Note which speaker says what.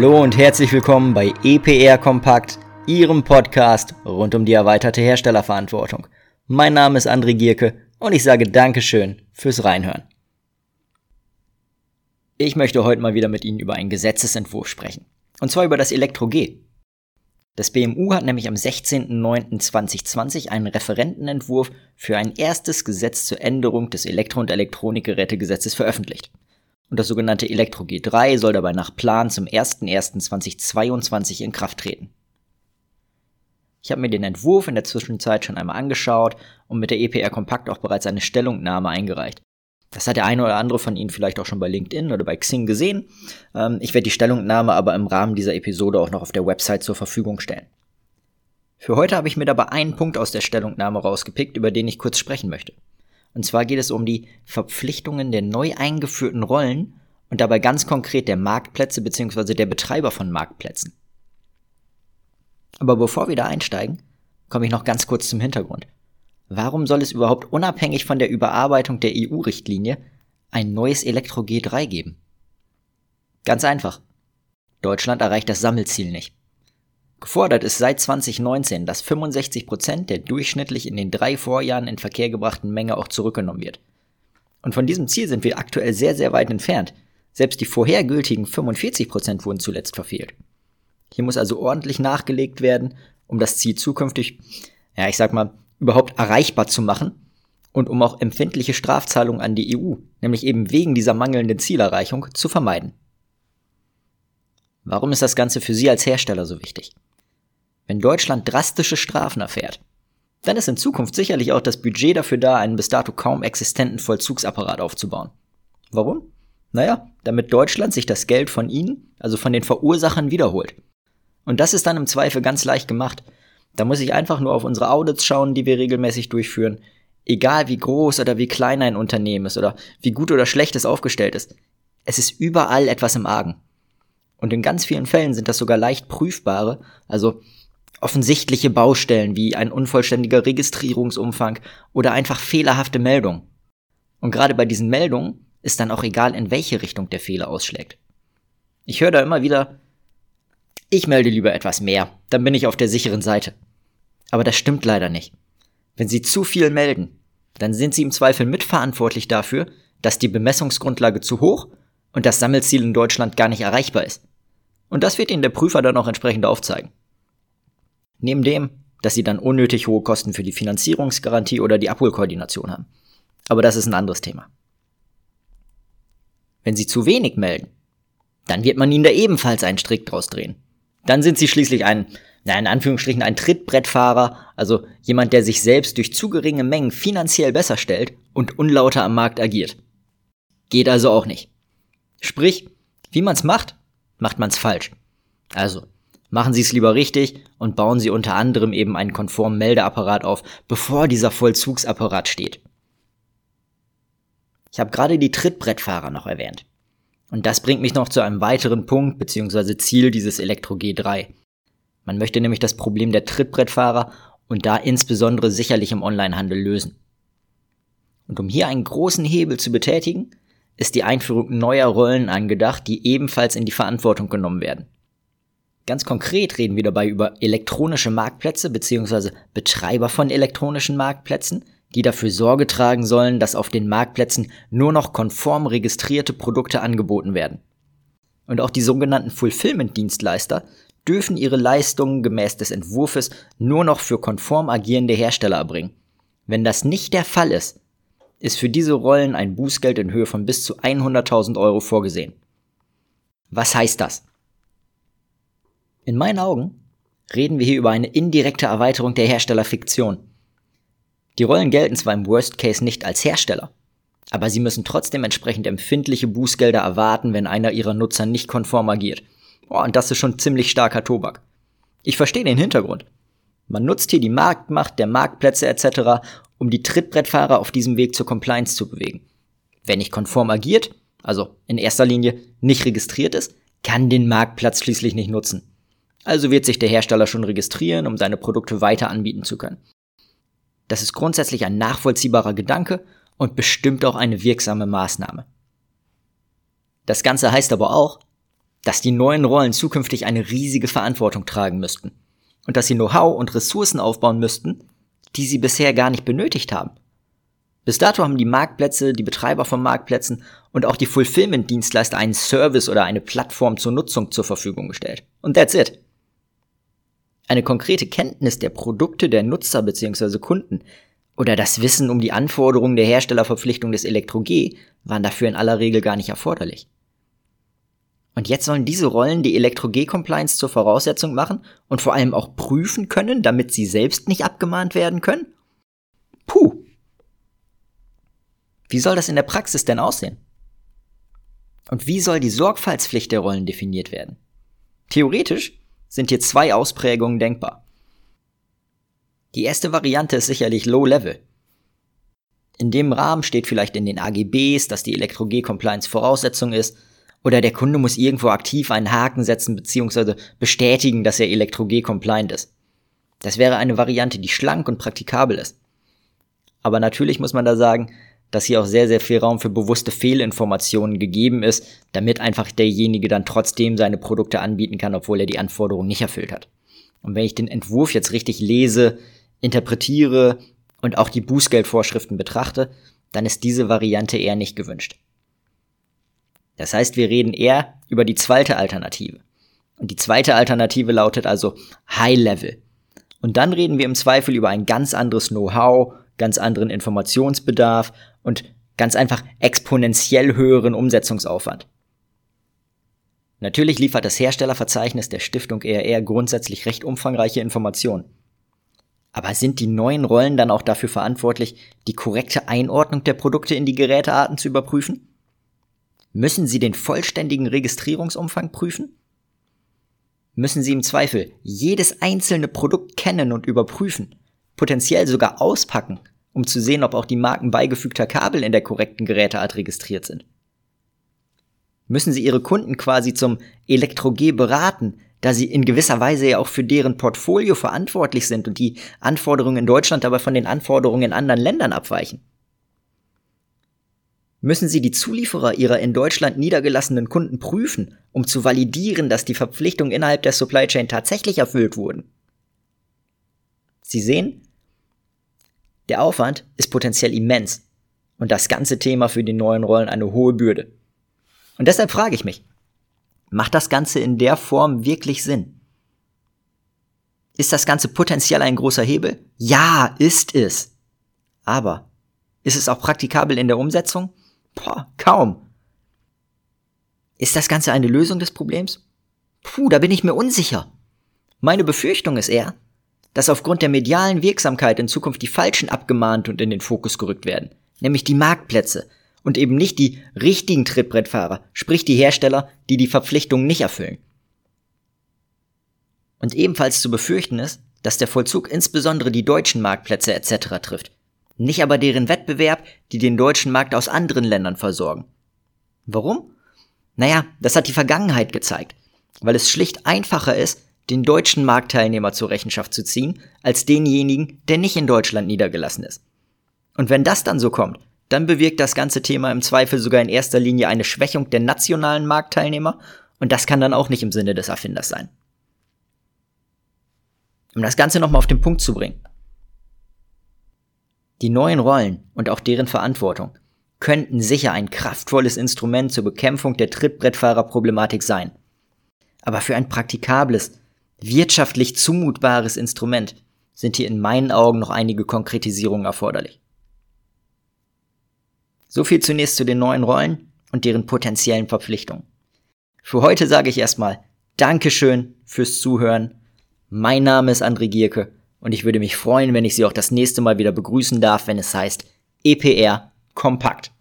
Speaker 1: Hallo und herzlich willkommen bei EPR Kompakt, Ihrem Podcast rund um die erweiterte Herstellerverantwortung. Mein Name ist André Gierke und ich sage Dankeschön fürs Reinhören. Ich möchte heute mal wieder mit Ihnen über einen Gesetzesentwurf sprechen. Und zwar über das Elektro-G. Das BMU hat nämlich am 16.09.2020 einen Referentenentwurf für ein erstes Gesetz zur Änderung des Elektro- und Elektronikgerätegesetzes veröffentlicht. Und das sogenannte Elektro G3 soll dabei nach Plan zum 01.01.2022 in Kraft treten. Ich habe mir den Entwurf in der Zwischenzeit schon einmal angeschaut und mit der EPR Kompakt auch bereits eine Stellungnahme eingereicht. Das hat der eine oder andere von Ihnen vielleicht auch schon bei LinkedIn oder bei Xing gesehen. Ähm, ich werde die Stellungnahme aber im Rahmen dieser Episode auch noch auf der Website zur Verfügung stellen. Für heute habe ich mir dabei einen Punkt aus der Stellungnahme rausgepickt, über den ich kurz sprechen möchte. Und zwar geht es um die Verpflichtungen der neu eingeführten Rollen und dabei ganz konkret der Marktplätze bzw. der Betreiber von Marktplätzen. Aber bevor wir da einsteigen, komme ich noch ganz kurz zum Hintergrund. Warum soll es überhaupt unabhängig von der Überarbeitung der EU-Richtlinie ein neues Elektro G3 geben? Ganz einfach. Deutschland erreicht das Sammelziel nicht. Gefordert ist seit 2019, dass 65 Prozent der durchschnittlich in den drei Vorjahren in Verkehr gebrachten Menge auch zurückgenommen wird. Und von diesem Ziel sind wir aktuell sehr, sehr weit entfernt. Selbst die vorhergültigen 45 Prozent wurden zuletzt verfehlt. Hier muss also ordentlich nachgelegt werden, um das Ziel zukünftig, ja, ich sag mal, überhaupt erreichbar zu machen und um auch empfindliche Strafzahlungen an die EU, nämlich eben wegen dieser mangelnden Zielerreichung, zu vermeiden. Warum ist das Ganze für Sie als Hersteller so wichtig? Wenn Deutschland drastische Strafen erfährt, dann ist in Zukunft sicherlich auch das Budget dafür da, einen bis dato kaum existenten Vollzugsapparat aufzubauen. Warum? Naja, damit Deutschland sich das Geld von Ihnen, also von den Verursachern, wiederholt. Und das ist dann im Zweifel ganz leicht gemacht, da muss ich einfach nur auf unsere Audits schauen, die wir regelmäßig durchführen. Egal wie groß oder wie klein ein Unternehmen ist oder wie gut oder schlecht es aufgestellt ist. Es ist überall etwas im Argen. Und in ganz vielen Fällen sind das sogar leicht prüfbare, also offensichtliche Baustellen wie ein unvollständiger Registrierungsumfang oder einfach fehlerhafte Meldungen. Und gerade bei diesen Meldungen ist dann auch egal, in welche Richtung der Fehler ausschlägt. Ich höre da immer wieder, ich melde lieber etwas mehr, dann bin ich auf der sicheren Seite. Aber das stimmt leider nicht. Wenn Sie zu viel melden, dann sind Sie im Zweifel mitverantwortlich dafür, dass die Bemessungsgrundlage zu hoch und das Sammelziel in Deutschland gar nicht erreichbar ist. Und das wird Ihnen der Prüfer dann auch entsprechend aufzeigen. Neben dem, dass Sie dann unnötig hohe Kosten für die Finanzierungsgarantie oder die Abholkoordination haben. Aber das ist ein anderes Thema. Wenn Sie zu wenig melden, dann wird man Ihnen da ebenfalls einen Strick draus drehen. Dann sind sie schließlich ein, na, in Anführungsstrichen ein Trittbrettfahrer, also jemand, der sich selbst durch zu geringe Mengen finanziell besser stellt und unlauter am Markt agiert. Geht also auch nicht. Sprich, wie man's macht, macht man's falsch. Also, machen Sie es lieber richtig und bauen Sie unter anderem eben einen konformen Meldeapparat auf, bevor dieser Vollzugsapparat steht. Ich habe gerade die Trittbrettfahrer noch erwähnt. Und das bringt mich noch zu einem weiteren Punkt bzw. Ziel dieses Elektro G3. Man möchte nämlich das Problem der Trittbrettfahrer und da insbesondere sicherlich im Onlinehandel lösen. Und um hier einen großen Hebel zu betätigen, ist die Einführung neuer Rollen angedacht, die ebenfalls in die Verantwortung genommen werden. Ganz konkret reden wir dabei über elektronische Marktplätze bzw. Betreiber von elektronischen Marktplätzen, die dafür Sorge tragen sollen, dass auf den Marktplätzen nur noch konform registrierte Produkte angeboten werden. Und auch die sogenannten Fulfillment-Dienstleister dürfen ihre Leistungen gemäß des Entwurfs nur noch für konform agierende Hersteller erbringen. Wenn das nicht der Fall ist, ist für diese Rollen ein Bußgeld in Höhe von bis zu 100.000 Euro vorgesehen. Was heißt das? In meinen Augen reden wir hier über eine indirekte Erweiterung der Herstellerfiktion. Die Rollen gelten zwar im Worst Case nicht als Hersteller, aber sie müssen trotzdem entsprechend empfindliche Bußgelder erwarten, wenn einer ihrer Nutzer nicht konform agiert. Oh, und das ist schon ziemlich starker Tobak. Ich verstehe den Hintergrund. Man nutzt hier die Marktmacht der Marktplätze etc., um die Trittbrettfahrer auf diesem Weg zur Compliance zu bewegen. Wer nicht konform agiert, also in erster Linie nicht registriert ist, kann den Marktplatz schließlich nicht nutzen. Also wird sich der Hersteller schon registrieren, um seine Produkte weiter anbieten zu können. Das ist grundsätzlich ein nachvollziehbarer Gedanke und bestimmt auch eine wirksame Maßnahme. Das Ganze heißt aber auch, dass die neuen Rollen zukünftig eine riesige Verantwortung tragen müssten und dass sie Know-how und Ressourcen aufbauen müssten, die sie bisher gar nicht benötigt haben. Bis dato haben die Marktplätze, die Betreiber von Marktplätzen und auch die Fulfillment-Dienstleister einen Service oder eine Plattform zur Nutzung zur Verfügung gestellt. Und that's it. Eine konkrete Kenntnis der Produkte der Nutzer bzw. Kunden oder das Wissen um die Anforderungen der Herstellerverpflichtung des Elektro-G waren dafür in aller Regel gar nicht erforderlich. Und jetzt sollen diese Rollen die Elektro-G-Compliance zur Voraussetzung machen und vor allem auch prüfen können, damit sie selbst nicht abgemahnt werden können? Puh. Wie soll das in der Praxis denn aussehen? Und wie soll die Sorgfaltspflicht der Rollen definiert werden? Theoretisch sind hier zwei Ausprägungen denkbar. Die erste Variante ist sicherlich Low Level. In dem Rahmen steht vielleicht in den AGBs, dass die Elektro-G-Compliance Voraussetzung ist, oder der Kunde muss irgendwo aktiv einen Haken setzen bzw. bestätigen, dass er Elektro-G-compliant ist. Das wäre eine Variante, die schlank und praktikabel ist. Aber natürlich muss man da sagen, dass hier auch sehr, sehr viel Raum für bewusste Fehlinformationen gegeben ist, damit einfach derjenige dann trotzdem seine Produkte anbieten kann, obwohl er die Anforderungen nicht erfüllt hat. Und wenn ich den Entwurf jetzt richtig lese, interpretiere und auch die Bußgeldvorschriften betrachte, dann ist diese Variante eher nicht gewünscht. Das heißt, wir reden eher über die zweite Alternative. Und die zweite Alternative lautet also High Level. Und dann reden wir im Zweifel über ein ganz anderes Know-how, ganz anderen Informationsbedarf und ganz einfach exponentiell höheren Umsetzungsaufwand. Natürlich liefert das Herstellerverzeichnis der Stiftung ERR grundsätzlich recht umfangreiche Informationen. Aber sind die neuen Rollen dann auch dafür verantwortlich, die korrekte Einordnung der Produkte in die Gerätearten zu überprüfen? Müssen Sie den vollständigen Registrierungsumfang prüfen? Müssen Sie im Zweifel jedes einzelne Produkt kennen und überprüfen, potenziell sogar auspacken, um zu sehen, ob auch die Marken beigefügter Kabel in der korrekten Geräteart registriert sind? Müssen Sie Ihre Kunden quasi zum Elektro-G beraten, da Sie in gewisser Weise ja auch für deren Portfolio verantwortlich sind und die Anforderungen in Deutschland aber von den Anforderungen in anderen Ländern abweichen? müssen sie die Zulieferer ihrer in Deutschland niedergelassenen Kunden prüfen, um zu validieren, dass die Verpflichtungen innerhalb der Supply Chain tatsächlich erfüllt wurden. Sie sehen, der Aufwand ist potenziell immens und das ganze Thema für die neuen Rollen eine hohe Bürde. Und deshalb frage ich mich, macht das Ganze in der Form wirklich Sinn? Ist das Ganze potenziell ein großer Hebel? Ja, ist es. Aber ist es auch praktikabel in der Umsetzung? Boah, kaum. Ist das Ganze eine Lösung des Problems? Puh, da bin ich mir unsicher. Meine Befürchtung ist eher, dass aufgrund der medialen Wirksamkeit in Zukunft die Falschen abgemahnt und in den Fokus gerückt werden, nämlich die Marktplätze und eben nicht die richtigen Trittbrettfahrer, sprich die Hersteller, die die Verpflichtungen nicht erfüllen. Und ebenfalls zu befürchten ist, dass der Vollzug insbesondere die deutschen Marktplätze etc. trifft, nicht aber deren Wettbewerb, die den deutschen Markt aus anderen Ländern versorgen. Warum? Naja, das hat die Vergangenheit gezeigt, weil es schlicht einfacher ist, den deutschen Marktteilnehmer zur Rechenschaft zu ziehen, als denjenigen, der nicht in Deutschland niedergelassen ist. Und wenn das dann so kommt, dann bewirkt das ganze Thema im Zweifel sogar in erster Linie eine Schwächung der nationalen Marktteilnehmer, und das kann dann auch nicht im Sinne des Erfinders sein. Um das Ganze nochmal auf den Punkt zu bringen. Die neuen Rollen und auch deren Verantwortung könnten sicher ein kraftvolles Instrument zur Bekämpfung der Trittbrettfahrerproblematik sein. Aber für ein praktikables, wirtschaftlich zumutbares Instrument sind hier in meinen Augen noch einige Konkretisierungen erforderlich. So viel zunächst zu den neuen Rollen und deren potenziellen Verpflichtungen. Für heute sage ich erstmal Dankeschön fürs Zuhören. Mein Name ist André Gierke und ich würde mich freuen, wenn ich Sie auch das nächste Mal wieder begrüßen darf, wenn es heißt EPR Kompakt.